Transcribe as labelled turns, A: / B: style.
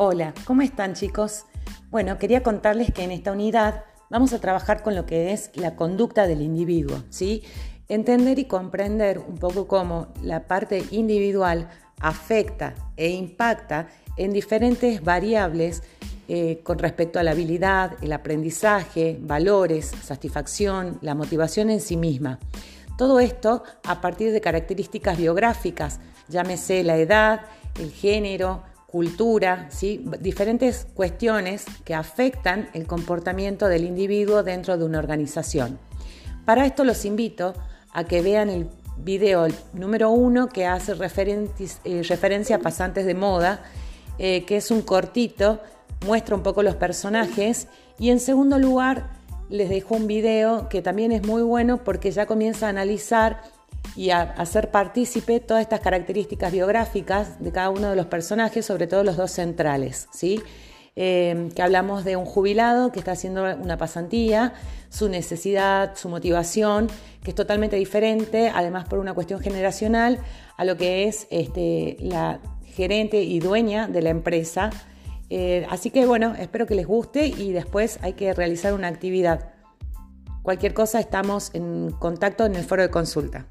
A: Hola, ¿cómo están chicos? Bueno, quería contarles que en esta unidad vamos a trabajar con lo que es la conducta del individuo, ¿sí? Entender y comprender un poco cómo la parte individual afecta e impacta en diferentes variables eh, con respecto a la habilidad, el aprendizaje, valores, satisfacción, la motivación en sí misma. Todo esto a partir de características biográficas, llámese la edad, el género, cultura, diferentes cuestiones que afectan el comportamiento del individuo dentro de una organización. Para esto los invito a que vean el video número uno que hace eh, referencia a pasantes de moda, eh, que es un cortito, muestra un poco los personajes y en segundo lugar les dejo un video que también es muy bueno porque ya comienza a analizar y a hacer partícipe todas estas características biográficas de cada uno de los personajes, sobre todo los dos centrales, ¿sí? Eh, que hablamos de un jubilado que está haciendo una pasantía, su necesidad, su motivación, que es totalmente diferente, además por una cuestión generacional, a lo que es este, la gerente y dueña de la empresa. Eh, así que bueno, espero que les guste y después hay que realizar una actividad. Cualquier cosa estamos en contacto en el foro de consulta.